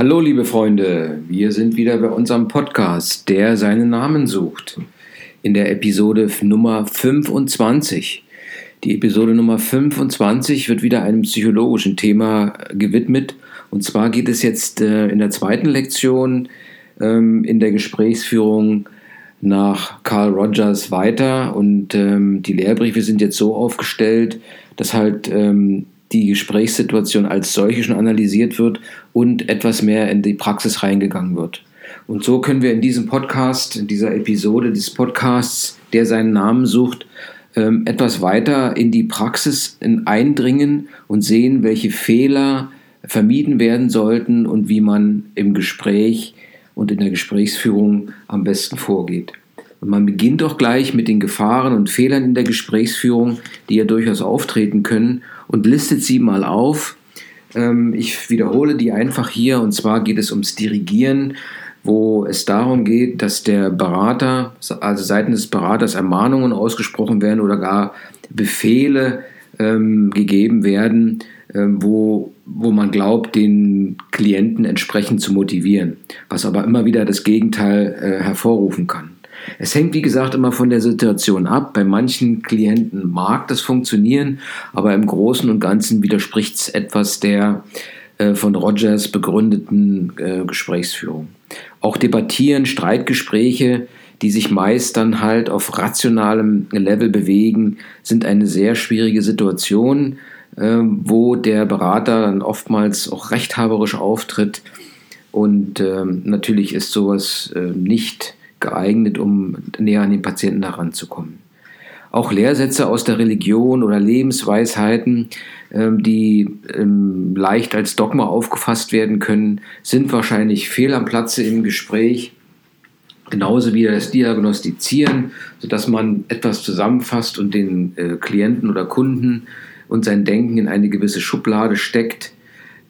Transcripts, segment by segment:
Hallo liebe Freunde, wir sind wieder bei unserem Podcast, der seinen Namen sucht. In der Episode Nummer 25. Die Episode Nummer 25 wird wieder einem psychologischen Thema gewidmet. Und zwar geht es jetzt äh, in der zweiten Lektion ähm, in der Gesprächsführung nach Carl Rogers weiter. Und ähm, die Lehrbriefe sind jetzt so aufgestellt, dass halt ähm, die Gesprächssituation als solche schon analysiert wird und etwas mehr in die Praxis reingegangen wird. Und so können wir in diesem Podcast, in dieser Episode des Podcasts, der seinen Namen sucht, ähm, etwas weiter in die Praxis eindringen und sehen, welche Fehler vermieden werden sollten und wie man im Gespräch und in der Gesprächsführung am besten vorgeht. Und man beginnt doch gleich mit den Gefahren und Fehlern in der Gesprächsführung, die ja durchaus auftreten können, und listet sie mal auf. Ähm, ich wiederhole die einfach hier, und zwar geht es ums Dirigieren, wo es darum geht, dass der Berater, also seitens des Beraters Ermahnungen ausgesprochen werden oder gar Befehle ähm, gegeben werden, ähm, wo, wo man glaubt, den Klienten entsprechend zu motivieren, was aber immer wieder das Gegenteil äh, hervorrufen kann. Es hängt, wie gesagt, immer von der Situation ab. Bei manchen Klienten mag das funktionieren, aber im Großen und Ganzen widerspricht es etwas der äh, von Rogers begründeten äh, Gesprächsführung. Auch Debattieren, Streitgespräche, die sich meist dann halt auf rationalem Level bewegen, sind eine sehr schwierige Situation, äh, wo der Berater dann oftmals auch rechthaberisch auftritt. Und ähm, natürlich ist sowas nicht geeignet, um näher an den Patienten heranzukommen. Auch Lehrsätze aus der Religion oder Lebensweisheiten, ähm, die ähm, leicht als Dogma aufgefasst werden können, sind wahrscheinlich fehl am Platze im Gespräch. Genauso wie das Diagnostizieren, sodass man etwas zusammenfasst und den äh, Klienten oder Kunden und sein Denken in eine gewisse Schublade steckt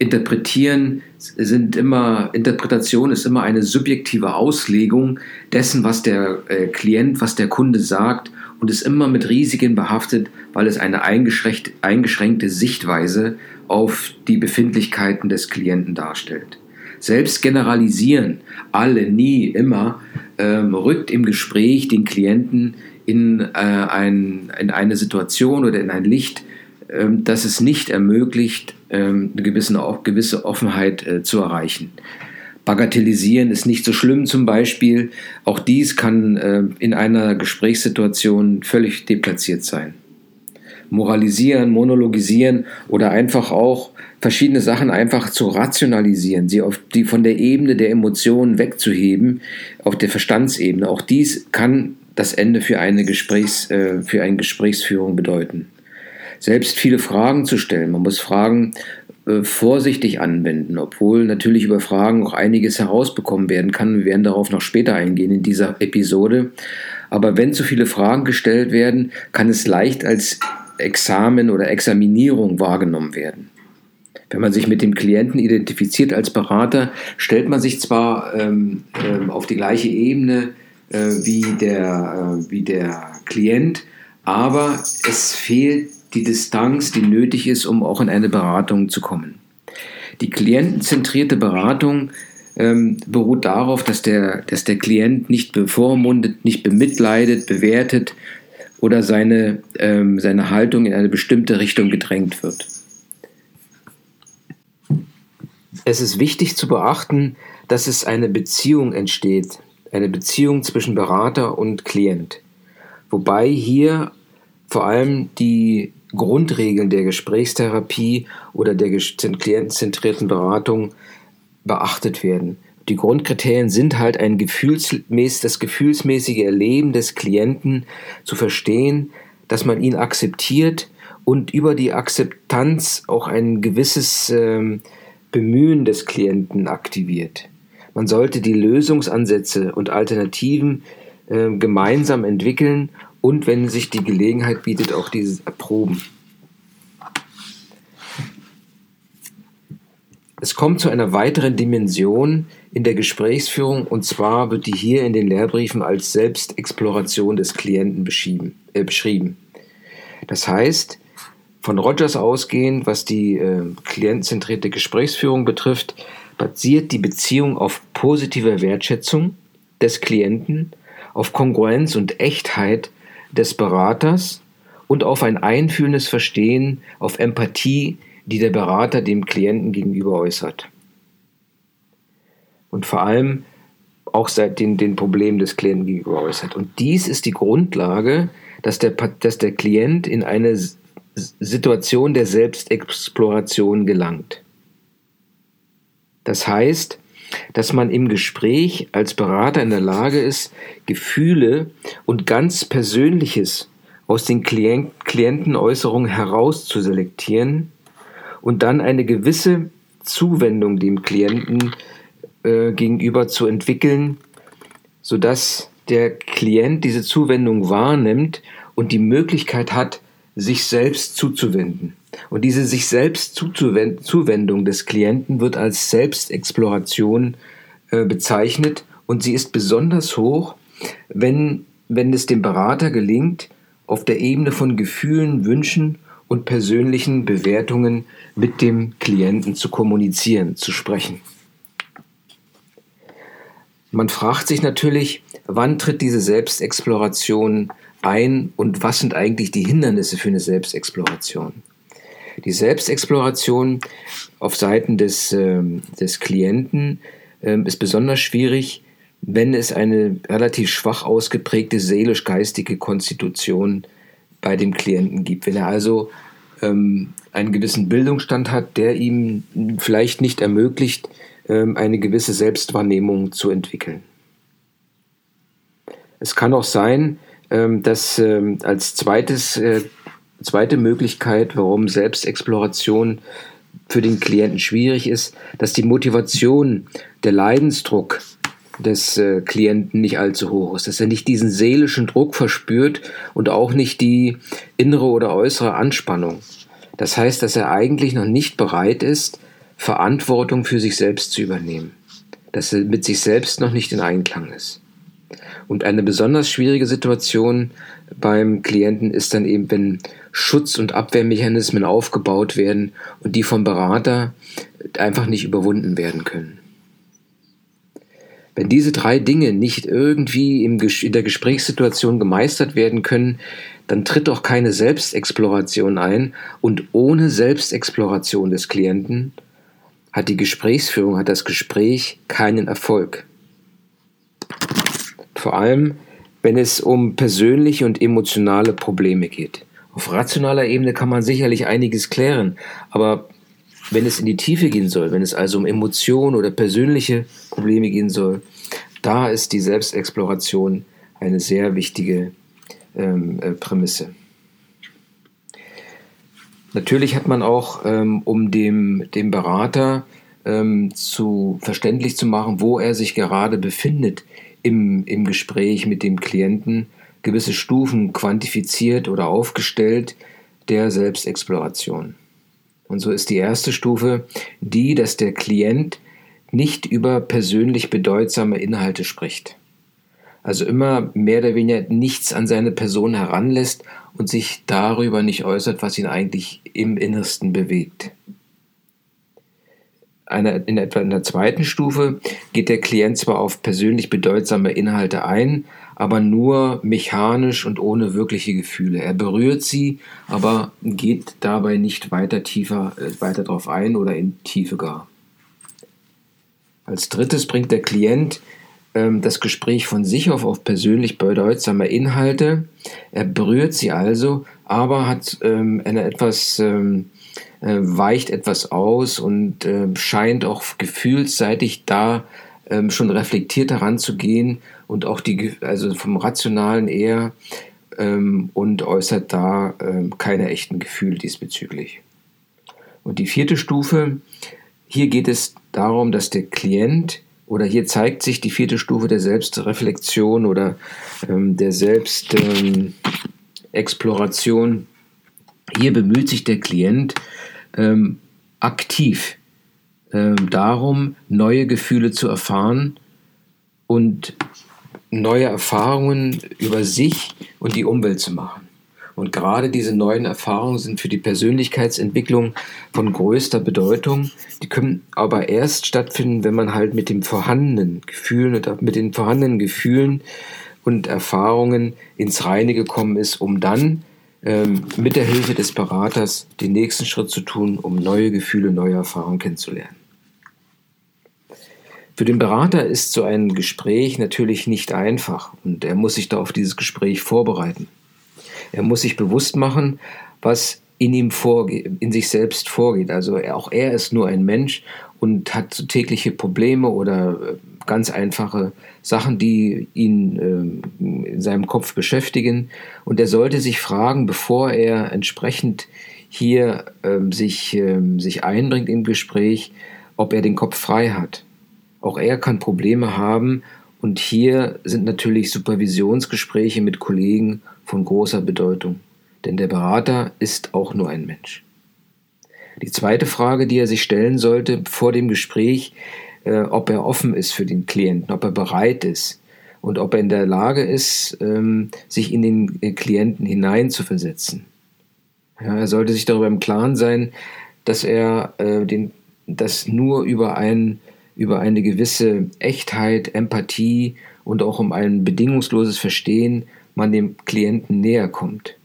Interpretieren sind immer, Interpretation ist immer eine subjektive Auslegung dessen, was der äh, Klient, was der Kunde sagt und ist immer mit Risiken behaftet, weil es eine eingeschränkte, Sichtweise auf die Befindlichkeiten des Klienten darstellt. Selbst generalisieren, alle, nie, immer, ähm, rückt im Gespräch den Klienten in, äh, ein, in eine Situation oder in ein Licht, ähm, das es nicht ermöglicht, ähm, eine gewisse, Offenheit äh, zu erreichen. Bagatellisieren ist nicht so schlimm zum Beispiel. Auch dies kann äh, in einer Gesprächssituation völlig deplatziert sein. Moralisieren, monologisieren oder einfach auch verschiedene Sachen einfach zu rationalisieren, sie auf die von der Ebene der Emotionen wegzuheben, auf der Verstandsebene. Auch dies kann das Ende für eine, Gesprächs, äh, für eine Gesprächsführung bedeuten selbst viele Fragen zu stellen. Man muss Fragen äh, vorsichtig anwenden, obwohl natürlich über Fragen auch einiges herausbekommen werden kann. Wir werden darauf noch später eingehen in dieser Episode. Aber wenn zu viele Fragen gestellt werden, kann es leicht als Examen oder Examinierung wahrgenommen werden. Wenn man sich mit dem Klienten identifiziert als Berater, stellt man sich zwar ähm, ähm, auf die gleiche Ebene äh, wie, der, äh, wie der Klient, aber es fehlt die Distanz, die nötig ist, um auch in eine Beratung zu kommen. Die klientenzentrierte Beratung ähm, beruht darauf, dass der, dass der Klient nicht bevormundet, nicht bemitleidet, bewertet oder seine, ähm, seine Haltung in eine bestimmte Richtung gedrängt wird. Es ist wichtig zu beachten, dass es eine Beziehung entsteht, eine Beziehung zwischen Berater und Klient. Wobei hier vor allem die Grundregeln der Gesprächstherapie oder der klientenzentrierten Beratung beachtet werden. Die Grundkriterien sind halt ein gefühlsmäß, das gefühlsmäßige Erleben des Klienten zu verstehen, dass man ihn akzeptiert und über die Akzeptanz auch ein gewisses ähm, Bemühen des Klienten aktiviert. Man sollte die Lösungsansätze und Alternativen äh, gemeinsam entwickeln und wenn sich die Gelegenheit bietet, auch dieses Erproben. Es kommt zu einer weiteren Dimension in der Gesprächsführung und zwar wird die hier in den Lehrbriefen als Selbstexploration des Klienten äh, beschrieben. Das heißt, von Rogers ausgehend, was die äh, klientenzentrierte Gesprächsführung betrifft, basiert die Beziehung auf positiver Wertschätzung des Klienten, auf Kongruenz und Echtheit des Beraters und auf ein einfühlendes Verstehen, auf Empathie, die der Berater dem Klienten gegenüber äußert. Und vor allem auch seit den, den Problemen des Klienten gegenüber äußert. Und dies ist die Grundlage, dass der, dass der Klient in eine Situation der Selbstexploration gelangt. Das heißt, dass man im Gespräch als Berater in der Lage ist, Gefühle und ganz Persönliches aus den Klient Klientenäußerungen herauszuselektieren und dann eine gewisse Zuwendung dem Klienten äh, gegenüber zu entwickeln, sodass der Klient diese Zuwendung wahrnimmt und die Möglichkeit hat, sich selbst zuzuwenden. Und diese sich selbst Zuwendung des Klienten wird als Selbstexploration äh, bezeichnet und sie ist besonders hoch, wenn, wenn es dem Berater gelingt, auf der Ebene von Gefühlen, Wünschen und persönlichen Bewertungen mit dem Klienten zu kommunizieren, zu sprechen. Man fragt sich natürlich, wann tritt diese Selbstexploration ein und was sind eigentlich die Hindernisse für eine Selbstexploration? Die Selbstexploration auf Seiten des, äh, des Klienten äh, ist besonders schwierig, wenn es eine relativ schwach ausgeprägte seelisch-geistige Konstitution bei dem Klienten gibt. Wenn er also ähm, einen gewissen Bildungsstand hat, der ihm vielleicht nicht ermöglicht, ähm, eine gewisse Selbstwahrnehmung zu entwickeln. Es kann auch sein, ähm, dass ähm, als zweites, äh, zweite Möglichkeit, warum Selbstexploration für den Klienten schwierig ist, dass die Motivation, der Leidensdruck des äh, Klienten nicht allzu hoch ist, dass er nicht diesen seelischen Druck verspürt und auch nicht die innere oder äußere Anspannung. Das heißt, dass er eigentlich noch nicht bereit ist, Verantwortung für sich selbst zu übernehmen, dass er mit sich selbst noch nicht in Einklang ist. Und eine besonders schwierige Situation beim Klienten ist dann eben, wenn Schutz- und Abwehrmechanismen aufgebaut werden und die vom Berater einfach nicht überwunden werden können. Wenn diese drei Dinge nicht irgendwie in der Gesprächssituation gemeistert werden können, dann tritt auch keine Selbstexploration ein und ohne Selbstexploration des Klienten hat die Gesprächsführung, hat das Gespräch keinen Erfolg. Vor allem, wenn es um persönliche und emotionale Probleme geht. Auf rationaler Ebene kann man sicherlich einiges klären, aber wenn es in die Tiefe gehen soll, wenn es also um Emotionen oder persönliche Probleme gehen soll, da ist die Selbstexploration eine sehr wichtige ähm, äh, Prämisse. Natürlich hat man auch, ähm, um dem, dem Berater ähm, zu verständlich zu machen, wo er sich gerade befindet im, im Gespräch mit dem Klienten, gewisse Stufen quantifiziert oder aufgestellt der Selbstexploration. Und so ist die erste Stufe die, dass der Klient nicht über persönlich bedeutsame Inhalte spricht also immer mehr oder weniger nichts an seine Person heranlässt und sich darüber nicht äußert, was ihn eigentlich im Innersten bewegt. Eine, in etwa in der zweiten Stufe geht der Klient zwar auf persönlich bedeutsame Inhalte ein, aber nur mechanisch und ohne wirkliche Gefühle. Er berührt sie, aber geht dabei nicht weiter tiefer, äh, weiter darauf ein oder in Tiefe gar. Als drittes bringt der Klient ähm, das Gespräch von sich auf auf persönlich bedeutsame Inhalte. Er berührt sie also, aber hat ähm, eine etwas ähm, äh, weicht etwas aus und äh, scheint auch gefühlsseitig da ähm, schon reflektiert heranzugehen und auch die, also vom Rationalen eher ähm, und äußert da ähm, keine echten Gefühle diesbezüglich. Und die vierte Stufe, hier geht es darum, dass der Klient oder hier zeigt sich die vierte Stufe der Selbstreflexion oder ähm, der Selbstexploration. Ähm, hier bemüht sich der Klient ähm, aktiv ähm, darum, neue Gefühle zu erfahren und neue Erfahrungen über sich und die Umwelt zu machen. Und gerade diese neuen Erfahrungen sind für die Persönlichkeitsentwicklung von größter Bedeutung. Die können aber erst stattfinden, wenn man halt mit dem vorhandenen Gefühlen und mit den vorhandenen Gefühlen und Erfahrungen ins Reine gekommen ist, um dann ähm, mit der Hilfe des Beraters den nächsten Schritt zu tun, um neue Gefühle, neue Erfahrungen kennenzulernen. Für den Berater ist so ein Gespräch natürlich nicht einfach und er muss sich da auf dieses Gespräch vorbereiten. Er muss sich bewusst machen, was in ihm vorgeht, in sich selbst vorgeht. Also auch er ist nur ein Mensch und hat so tägliche Probleme oder äh, ganz einfache Sachen, die ihn äh, in seinem Kopf beschäftigen. Und er sollte sich fragen, bevor er entsprechend hier äh, sich, äh, sich einbringt im Gespräch, ob er den Kopf frei hat. Auch er kann Probleme haben und hier sind natürlich Supervisionsgespräche mit Kollegen von großer Bedeutung, denn der Berater ist auch nur ein Mensch. Die zweite Frage, die er sich stellen sollte vor dem Gespräch, äh, ob er offen ist für den Klienten, ob er bereit ist und ob er in der Lage ist, ähm, sich in den äh, Klienten hineinzuversetzen. Ja, er sollte sich darüber im Klaren sein, dass er äh, den, das nur über ein über eine gewisse Echtheit, Empathie und auch um ein bedingungsloses Verstehen man dem Klienten näher kommt.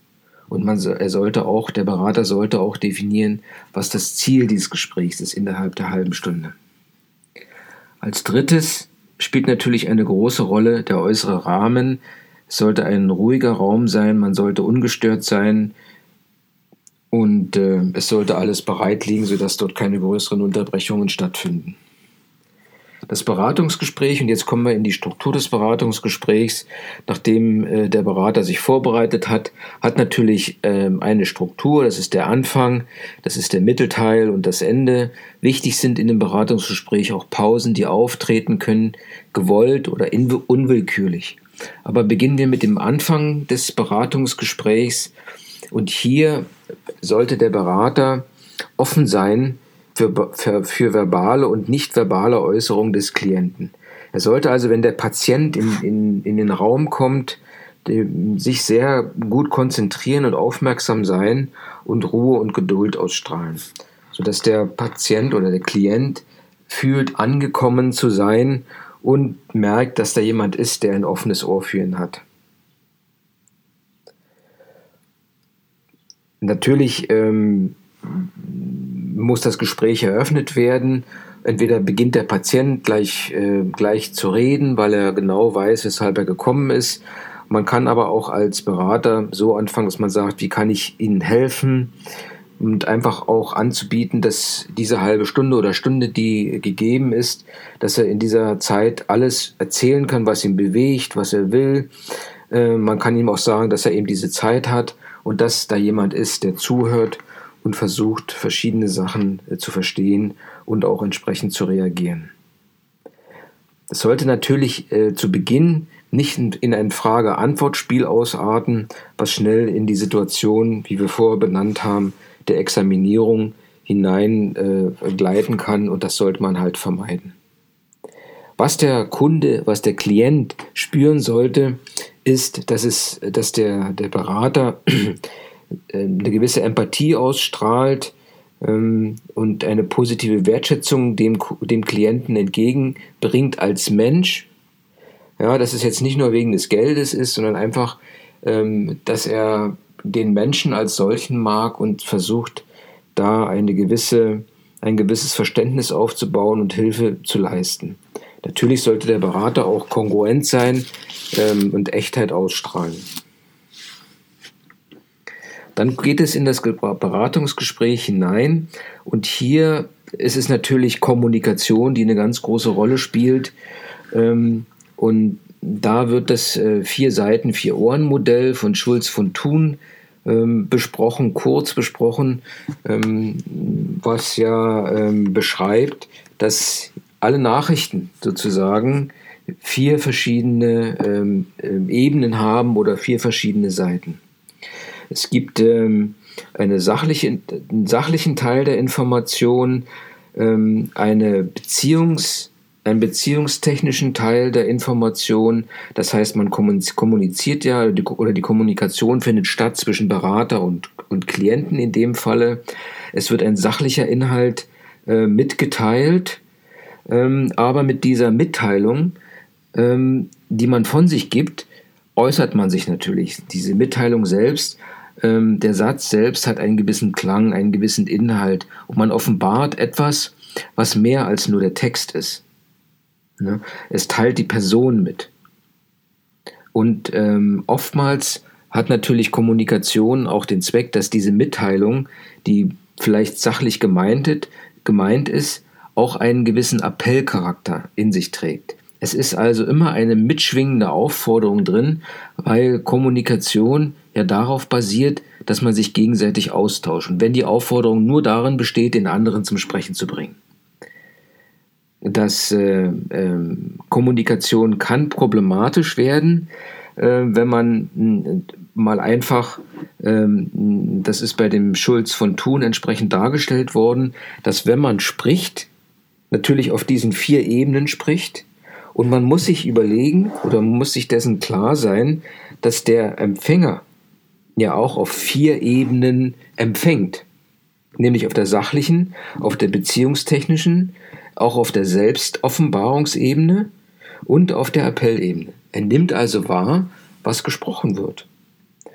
Und man, er sollte auch, der Berater sollte auch definieren, was das Ziel dieses Gesprächs ist innerhalb der halben Stunde. Als drittes spielt natürlich eine große Rolle der äußere Rahmen. Es sollte ein ruhiger Raum sein, man sollte ungestört sein und äh, es sollte alles bereit liegen, sodass dort keine größeren Unterbrechungen stattfinden. Das Beratungsgespräch, und jetzt kommen wir in die Struktur des Beratungsgesprächs, nachdem äh, der Berater sich vorbereitet hat, hat natürlich äh, eine Struktur, das ist der Anfang, das ist der Mittelteil und das Ende. Wichtig sind in dem Beratungsgespräch auch Pausen, die auftreten können, gewollt oder unwillkürlich. Aber beginnen wir mit dem Anfang des Beratungsgesprächs und hier sollte der Berater offen sein für, für, für verbale und nicht verbale Äußerungen des Klienten. Er sollte also, wenn der Patient in, in, in den Raum kommt, sich sehr gut konzentrieren und aufmerksam sein und Ruhe und Geduld ausstrahlen, sodass der Patient oder der Klient fühlt, angekommen zu sein und merkt, dass da jemand ist, der ein offenes Ohr für ihn hat. Natürlich ähm, muss das Gespräch eröffnet werden. Entweder beginnt der Patient gleich, äh, gleich zu reden, weil er genau weiß, weshalb er gekommen ist. Man kann aber auch als Berater so anfangen, dass man sagt, wie kann ich Ihnen helfen? Und einfach auch anzubieten, dass diese halbe Stunde oder Stunde, die gegeben ist, dass er in dieser Zeit alles erzählen kann, was ihn bewegt, was er will. Äh, man kann ihm auch sagen, dass er eben diese Zeit hat und dass da jemand ist, der zuhört und versucht, verschiedene Sachen äh, zu verstehen und auch entsprechend zu reagieren. Es sollte natürlich äh, zu Beginn nicht in ein Frage-Antwort-Spiel ausarten, was schnell in die Situation, wie wir vorher benannt haben, der Examinierung hinein äh, kann und das sollte man halt vermeiden. Was der Kunde, was der Klient spüren sollte, ist, dass, es, dass der, der Berater eine gewisse Empathie ausstrahlt ähm, und eine positive Wertschätzung dem, dem Klienten entgegenbringt als Mensch. Ja, dass es jetzt nicht nur wegen des Geldes ist, sondern einfach, ähm, dass er den Menschen als solchen mag und versucht, da eine gewisse, ein gewisses Verständnis aufzubauen und Hilfe zu leisten. Natürlich sollte der Berater auch kongruent sein ähm, und Echtheit ausstrahlen. Dann geht es in das Beratungsgespräch hinein und hier ist es natürlich Kommunikation, die eine ganz große Rolle spielt. Ähm, und da wird das äh, vier Seiten, vier Ohren Modell von Schulz von Thun ähm, besprochen, kurz besprochen, ähm, was ja beschreibt, dass alle Nachrichten sozusagen vier verschiedene Ebenen haben oder vier verschiedene Seiten. Es gibt ähm, eine sachliche, einen sachlichen Teil der Information, ähm, eine Beziehungs, einen beziehungstechnischen Teil der Information. Das heißt, man kommuniziert ja oder die Kommunikation findet statt zwischen Berater und, und Klienten in dem Falle. Es wird ein sachlicher Inhalt äh, mitgeteilt, ähm, aber mit dieser Mitteilung, ähm, die man von sich gibt, äußert man sich natürlich. Diese Mitteilung selbst, ähm, der Satz selbst hat einen gewissen Klang, einen gewissen Inhalt und man offenbart etwas, was mehr als nur der Text ist. Ne? Es teilt die Person mit. Und ähm, oftmals hat natürlich Kommunikation auch den Zweck, dass diese Mitteilung, die vielleicht sachlich gemeint, gemeint ist, auch einen gewissen Appellcharakter in sich trägt. Es ist also immer eine mitschwingende Aufforderung drin, weil Kommunikation ja darauf basiert, dass man sich gegenseitig austauscht. Und wenn die Aufforderung nur darin besteht, den anderen zum Sprechen zu bringen dass äh, äh, Kommunikation kann problematisch werden, äh, wenn man mal einfach, ähm, das ist bei dem Schulz von Thun entsprechend dargestellt worden, dass wenn man spricht, natürlich auf diesen vier Ebenen spricht und man muss sich überlegen oder muss sich dessen klar sein, dass der Empfänger ja auch auf vier Ebenen empfängt, nämlich auf der sachlichen, auf der beziehungstechnischen, auch auf der Selbstoffenbarungsebene und auf der Appellebene. Er nimmt also wahr, was gesprochen wird.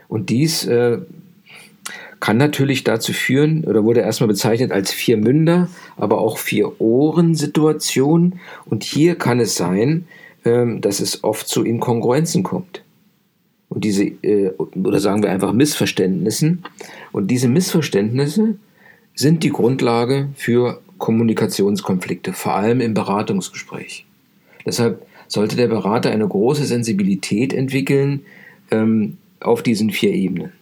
Und dies äh, kann natürlich dazu führen, oder wurde erstmal bezeichnet als vier Münder, aber auch vier Ohren-Situation. Und hier kann es sein, äh, dass es oft zu Inkongruenzen kommt. Und diese, äh, oder sagen wir einfach Missverständnissen. Und diese Missverständnisse sind die Grundlage für Kommunikationskonflikte, vor allem im Beratungsgespräch. Deshalb sollte der Berater eine große Sensibilität entwickeln ähm, auf diesen vier Ebenen.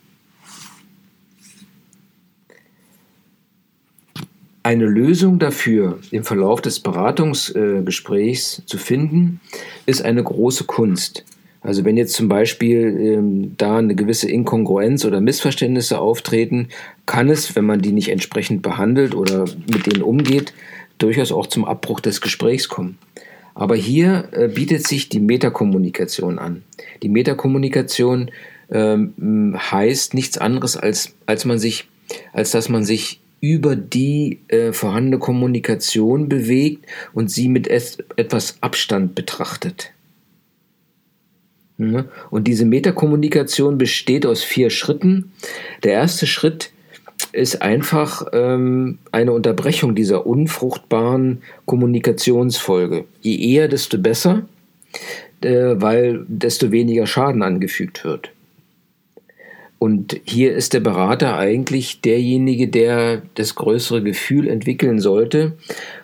Eine Lösung dafür im Verlauf des Beratungsgesprächs äh, zu finden, ist eine große Kunst. Also wenn jetzt zum Beispiel ähm, da eine gewisse Inkongruenz oder Missverständnisse auftreten, kann es, wenn man die nicht entsprechend behandelt oder mit denen umgeht, durchaus auch zum Abbruch des Gesprächs kommen. Aber hier äh, bietet sich die Metakommunikation an. Die Metakommunikation ähm, heißt nichts anderes als, als man sich, als dass man sich über die äh, vorhandene Kommunikation bewegt und sie mit et etwas Abstand betrachtet. Ne? Und diese Metakommunikation besteht aus vier Schritten. Der erste Schritt ist einfach ähm, eine Unterbrechung dieser unfruchtbaren Kommunikationsfolge. Je eher, desto besser, äh, weil desto weniger Schaden angefügt wird. Und hier ist der Berater eigentlich derjenige, der das größere Gefühl entwickeln sollte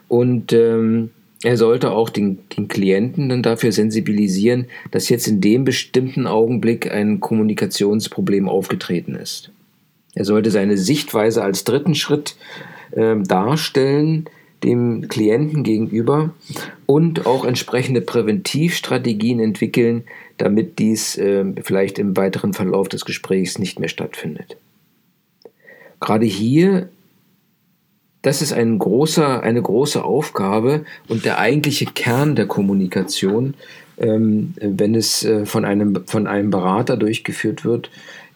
und ähm, er sollte auch den, den Klienten dann dafür sensibilisieren, dass jetzt in dem bestimmten Augenblick ein Kommunikationsproblem aufgetreten ist. Er sollte seine Sichtweise als dritten Schritt äh, darstellen dem Klienten gegenüber und auch entsprechende Präventivstrategien entwickeln, damit dies äh, vielleicht im weiteren Verlauf des Gesprächs nicht mehr stattfindet. Gerade hier das ist ein großer, eine große Aufgabe und der eigentliche Kern der Kommunikation, ähm, wenn es äh, von, einem, von einem Berater durchgeführt wird,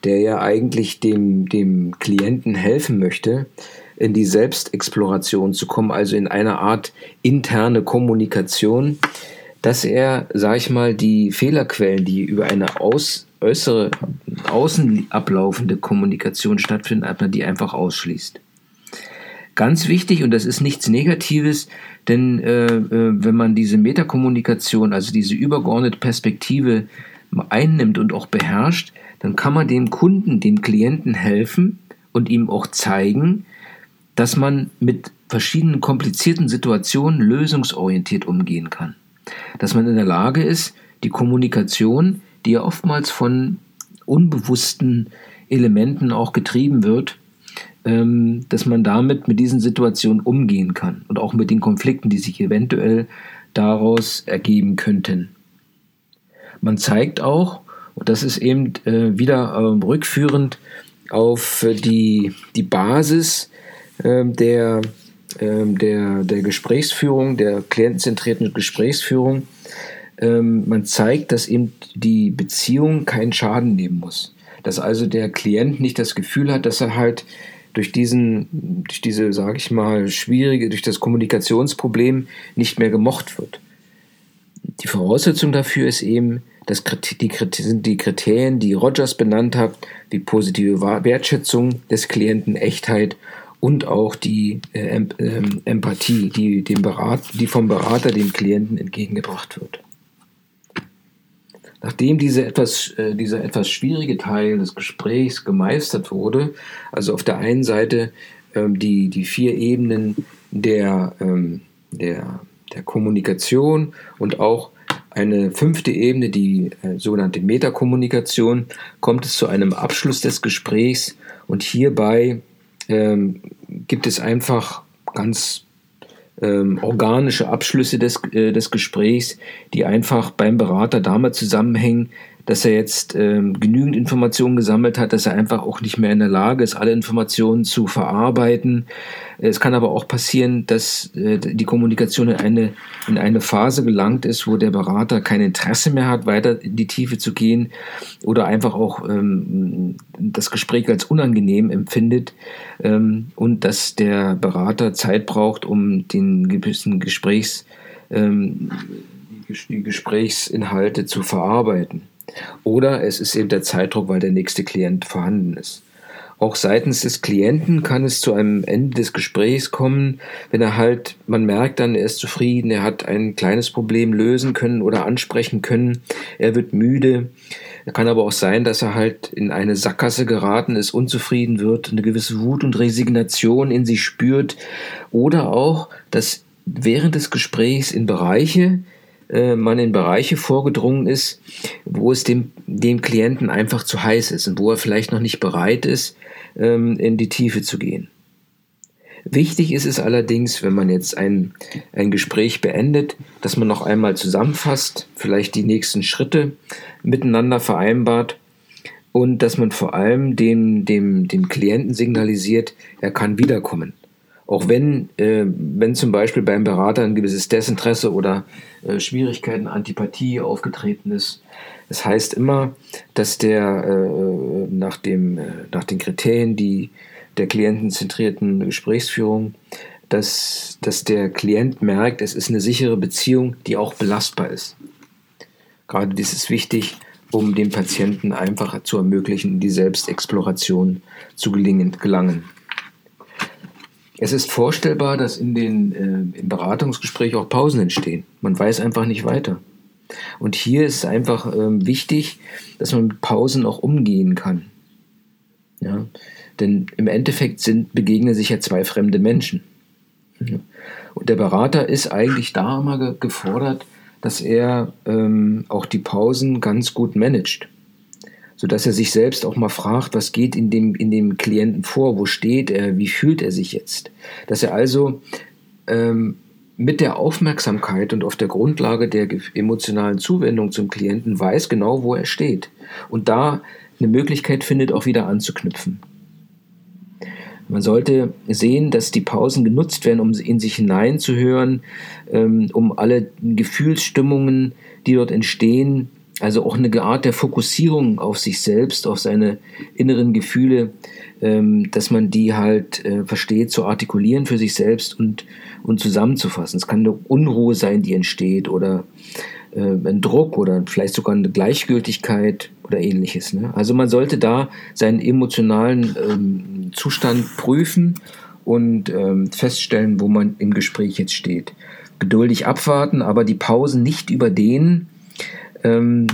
der ja eigentlich dem, dem Klienten helfen möchte, in die Selbstexploration zu kommen, also in eine Art interne Kommunikation, dass er, sag ich mal, die Fehlerquellen, die über eine aus, äußere, außen ablaufende Kommunikation stattfinden, die einfach ausschließt. Ganz wichtig, und das ist nichts Negatives, denn äh, äh, wenn man diese Metakommunikation, also diese übergeordnete Perspektive einnimmt und auch beherrscht, dann kann man dem Kunden, dem Klienten helfen und ihm auch zeigen, dass man mit verschiedenen komplizierten Situationen lösungsorientiert umgehen kann. Dass man in der Lage ist, die Kommunikation, die ja oftmals von unbewussten Elementen auch getrieben wird, ähm, dass man damit mit diesen Situationen umgehen kann und auch mit den Konflikten, die sich eventuell daraus ergeben könnten. Man zeigt auch, und das ist eben äh, wieder äh, rückführend auf die, die Basis äh, der, ähm, der, der Gesprächsführung, der klientenzentrierten Gesprächsführung. Ähm, man zeigt, dass eben die Beziehung keinen Schaden nehmen muss. Dass also der Klient nicht das Gefühl hat, dass er halt durch diesen, durch diese, sage ich mal, schwierige, durch das Kommunikationsproblem nicht mehr gemocht wird. Die Voraussetzung dafür ist eben, dass die, sind die Kriterien, die Rogers benannt hat, die positive Wertschätzung des Klienten, Echtheit und auch die äh, äh, Empathie, die, dem Berat, die vom Berater dem Klienten entgegengebracht wird. Nachdem diese etwas, äh, dieser etwas schwierige Teil des Gesprächs gemeistert wurde, also auf der einen Seite ähm, die, die vier Ebenen der, ähm, der, der Kommunikation und auch eine fünfte Ebene, die äh, sogenannte Metakommunikation, kommt es zu einem Abschluss des Gesprächs und hierbei ähm, gibt es einfach ganz ähm, organische Abschlüsse des, äh, des Gesprächs, die einfach beim Berater damit zusammenhängen, dass er jetzt ähm, genügend Informationen gesammelt hat, dass er einfach auch nicht mehr in der Lage ist, alle Informationen zu verarbeiten. Es kann aber auch passieren, dass äh, die Kommunikation in eine, in eine Phase gelangt ist, wo der Berater kein Interesse mehr hat, weiter in die Tiefe zu gehen oder einfach auch ähm, das Gespräch als unangenehm empfindet ähm, und dass der Berater Zeit braucht, um den gewissen Gesprächs, ähm, die Gesprächsinhalte zu verarbeiten. Oder es ist eben der Zeitdruck, weil der nächste Klient vorhanden ist. Auch seitens des Klienten kann es zu einem Ende des Gesprächs kommen, wenn er halt, man merkt dann, er ist zufrieden, er hat ein kleines Problem lösen können oder ansprechen können, er wird müde. Er kann aber auch sein, dass er halt in eine Sackgasse geraten ist, unzufrieden wird, eine gewisse Wut und Resignation in sich spürt oder auch, dass während des Gesprächs in Bereiche, äh, man in Bereiche vorgedrungen ist, wo es dem, dem Klienten einfach zu heiß ist und wo er vielleicht noch nicht bereit ist, ähm, in die Tiefe zu gehen. Wichtig ist es allerdings, wenn man jetzt ein, ein Gespräch beendet, dass man noch einmal zusammenfasst, vielleicht die nächsten Schritte miteinander vereinbart und dass man vor allem dem, dem, dem Klienten signalisiert, er kann wiederkommen. Auch wenn, äh, wenn zum Beispiel beim Berater ein gewisses Desinteresse oder äh, Schwierigkeiten, Antipathie aufgetreten ist. Das heißt immer, dass der äh, nach, dem, äh, nach den Kriterien die, der klientenzentrierten Gesprächsführung, dass, dass der Klient merkt, es ist eine sichere Beziehung, die auch belastbar ist. Gerade dies ist wichtig, um dem Patienten einfach zu ermöglichen, die Selbstexploration zu gelingen, gelangen. Es ist vorstellbar, dass in den äh, im Beratungsgespräch auch Pausen entstehen. Man weiß einfach nicht weiter. Und hier ist einfach ähm, wichtig, dass man mit Pausen auch umgehen kann. Ja? Denn im Endeffekt sind, begegnen sich ja zwei fremde Menschen. Und der Berater ist eigentlich da immer ge gefordert, dass er ähm, auch die Pausen ganz gut managt sodass er sich selbst auch mal fragt, was geht in dem, in dem Klienten vor, wo steht er, wie fühlt er sich jetzt. Dass er also ähm, mit der Aufmerksamkeit und auf der Grundlage der emotionalen Zuwendung zum Klienten weiß genau, wo er steht und da eine Möglichkeit findet, auch wieder anzuknüpfen. Man sollte sehen, dass die Pausen genutzt werden, um in sich hineinzuhören, ähm, um alle Gefühlsstimmungen, die dort entstehen, also auch eine Art der Fokussierung auf sich selbst, auf seine inneren Gefühle, ähm, dass man die halt äh, versteht, zu artikulieren für sich selbst und, und zusammenzufassen. Es kann eine Unruhe sein, die entsteht oder äh, ein Druck oder vielleicht sogar eine Gleichgültigkeit oder ähnliches. Ne? Also man sollte da seinen emotionalen ähm, Zustand prüfen und ähm, feststellen, wo man im Gespräch jetzt steht. Geduldig abwarten, aber die Pausen nicht überdehnen, ähm,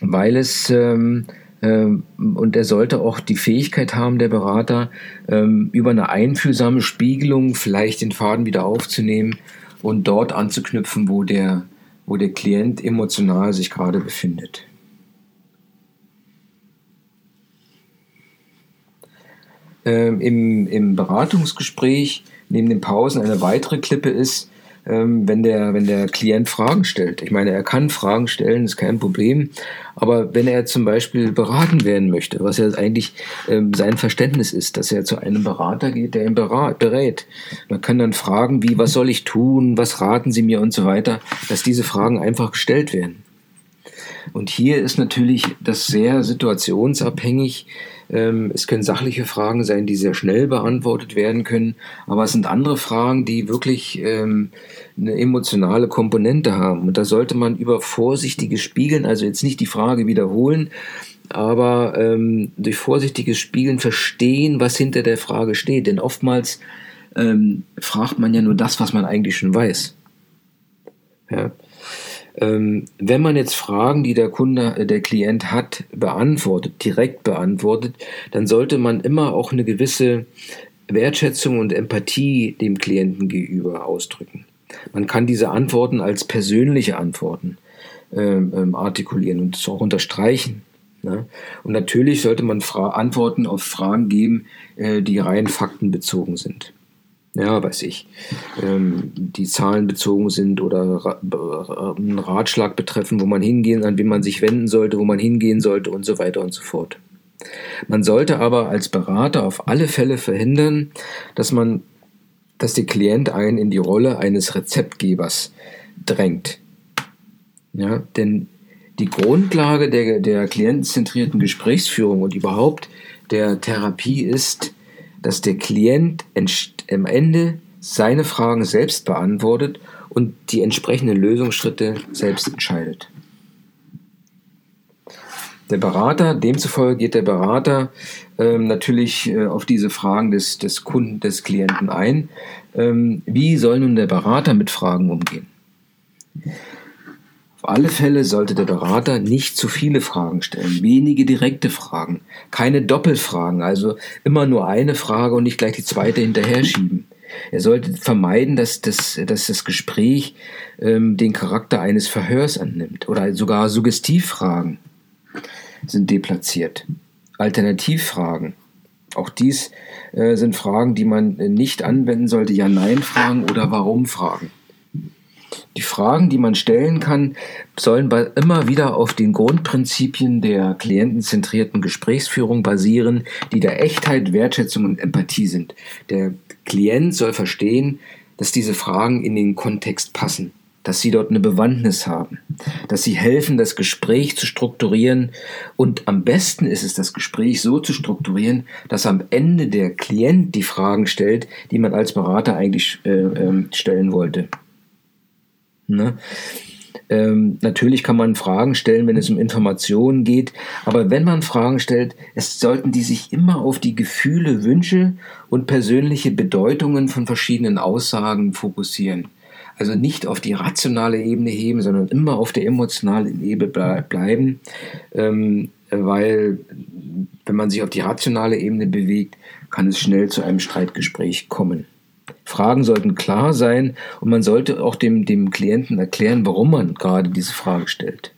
weil es ähm, ähm, und er sollte auch die Fähigkeit haben, der Berater, ähm, über eine einfühlsame Spiegelung vielleicht den Faden wieder aufzunehmen und dort anzuknüpfen, wo der, wo der Klient emotional sich gerade befindet. Ähm, im, Im Beratungsgespräch neben den Pausen eine weitere Klippe ist, ähm, wenn, der, wenn der Klient Fragen stellt. Ich meine, er kann Fragen stellen, ist kein Problem. Aber wenn er zum Beispiel beraten werden möchte, was ja eigentlich ähm, sein Verständnis ist, dass er zu einem Berater geht, der ihn berat, berät. Man kann dann fragen, wie, was soll ich tun, was raten Sie mir und so weiter, dass diese Fragen einfach gestellt werden. Und hier ist natürlich das sehr situationsabhängig. Ähm, es können sachliche Fragen sein, die sehr schnell beantwortet werden können, aber es sind andere Fragen, die wirklich ähm, eine emotionale Komponente haben. Und da sollte man über vorsichtiges Spiegeln, also jetzt nicht die Frage wiederholen, aber ähm, durch vorsichtiges Spiegeln verstehen, was hinter der Frage steht. Denn oftmals fragt man ja nur das, was man eigentlich schon weiß. Ja. Ähm, wenn man jetzt Fragen, die der Kunde, äh, der Klient hat, beantwortet, direkt beantwortet, dann sollte man immer auch eine gewisse Wertschätzung und Empathie dem Klienten gegenüber ausdrücken. Man kann diese Antworten als persönliche Antworten ähm, ähm artikulieren und es auch unterstreichen. Ne? Und natürlich sollte man Fra Antworten auf Fragen geben, äh, die rein faktenbezogen sind ja, weiß ich, ähm, die Zahlen bezogen sind oder einen Ratschlag betreffen, wo man hingehen, an wen man sich wenden sollte, wo man hingehen sollte und so weiter und so fort. Man sollte aber als Berater auf alle Fälle verhindern, dass man, dass der Klient einen in die Rolle eines Rezeptgebers drängt. Ja, denn die Grundlage der, der klientenzentrierten Gesprächsführung und überhaupt der Therapie ist, dass der Klient am Ende seine Fragen selbst beantwortet und die entsprechenden Lösungsschritte selbst entscheidet. Der Berater, demzufolge geht der Berater ähm, natürlich äh, auf diese Fragen des, des Kunden, des Klienten ein. Ähm, wie soll nun der Berater mit Fragen umgehen? Auf alle Fälle sollte der Berater nicht zu viele Fragen stellen, wenige direkte Fragen, keine Doppelfragen, also immer nur eine Frage und nicht gleich die zweite hinterher schieben. Er sollte vermeiden, dass das, dass das Gespräch ähm, den Charakter eines Verhörs annimmt oder sogar Suggestivfragen sind deplatziert. Alternativfragen. Auch dies äh, sind Fragen, die man nicht anwenden sollte. Ja-Nein-Fragen oder Warum-Fragen. Die Fragen, die man stellen kann, sollen immer wieder auf den Grundprinzipien der klientenzentrierten Gesprächsführung basieren, die der Echtheit, Wertschätzung und Empathie sind. Der Klient soll verstehen, dass diese Fragen in den Kontext passen, dass sie dort eine Bewandtnis haben, dass sie helfen, das Gespräch zu strukturieren und am besten ist es, das Gespräch so zu strukturieren, dass am Ende der Klient die Fragen stellt, die man als Berater eigentlich äh, äh, stellen wollte. Ne? Ähm, natürlich kann man Fragen stellen, wenn es um Informationen geht, aber wenn man Fragen stellt, es sollten die sich immer auf die Gefühle, Wünsche und persönliche Bedeutungen von verschiedenen Aussagen fokussieren. Also nicht auf die rationale Ebene heben, sondern immer auf der emotionalen Ebene bleiben, ähm, weil wenn man sich auf die rationale Ebene bewegt, kann es schnell zu einem Streitgespräch kommen. Fragen sollten klar sein und man sollte auch dem, dem Klienten erklären, warum man gerade diese Frage stellt.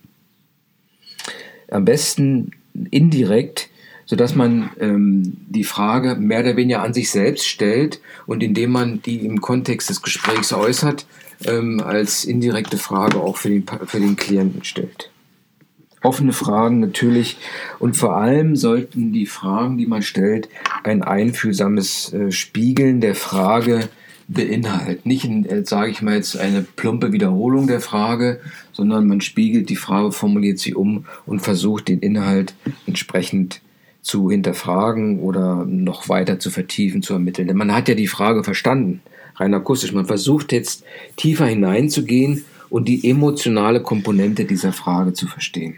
Am besten indirekt, sodass man ähm, die Frage mehr oder weniger an sich selbst stellt und indem man die im Kontext des Gesprächs äußert, ähm, als indirekte Frage auch für den, für den Klienten stellt offene Fragen natürlich und vor allem sollten die Fragen, die man stellt, ein einfühlsames äh, Spiegeln der Frage beinhalten. Nicht, äh, sage ich mal jetzt, eine plumpe Wiederholung der Frage, sondern man spiegelt die Frage, formuliert sie um und versucht den Inhalt entsprechend zu hinterfragen oder noch weiter zu vertiefen, zu ermitteln. Denn man hat ja die Frage verstanden, rein akustisch. Man versucht jetzt tiefer hineinzugehen und die emotionale Komponente dieser Frage zu verstehen.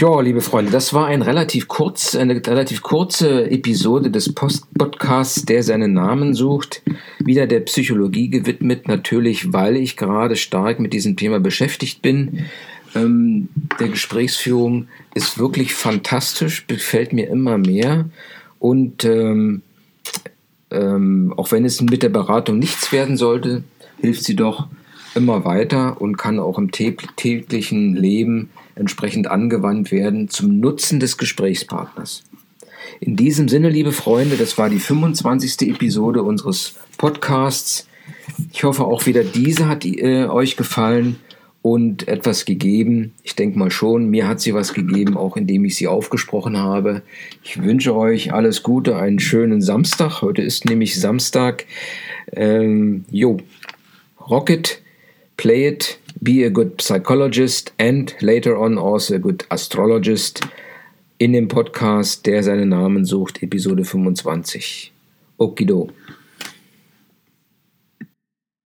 Ja, liebe Freunde, das war ein relativ kurz, eine relativ kurze Episode des Post Podcasts, der seinen Namen sucht. Wieder der Psychologie gewidmet, natürlich, weil ich gerade stark mit diesem Thema beschäftigt bin. Ähm, der Gesprächsführung ist wirklich fantastisch, gefällt mir immer mehr. Und ähm, ähm, auch wenn es mit der Beratung nichts werden sollte, hilft sie doch immer weiter und kann auch im täglichen Leben entsprechend angewandt werden zum Nutzen des Gesprächspartners. In diesem Sinne, liebe Freunde, das war die 25. Episode unseres Podcasts Ich hoffe auch wieder diese hat äh, euch gefallen und etwas gegeben. Ich denke mal schon, mir hat sie was gegeben, auch indem ich sie aufgesprochen habe. Ich wünsche euch alles Gute, einen schönen Samstag. Heute ist nämlich Samstag. Ähm, jo, Rocket, play it, be a good psychologist and later on also a good astrologist in dem Podcast, der seinen Namen sucht, Episode 25. Okido.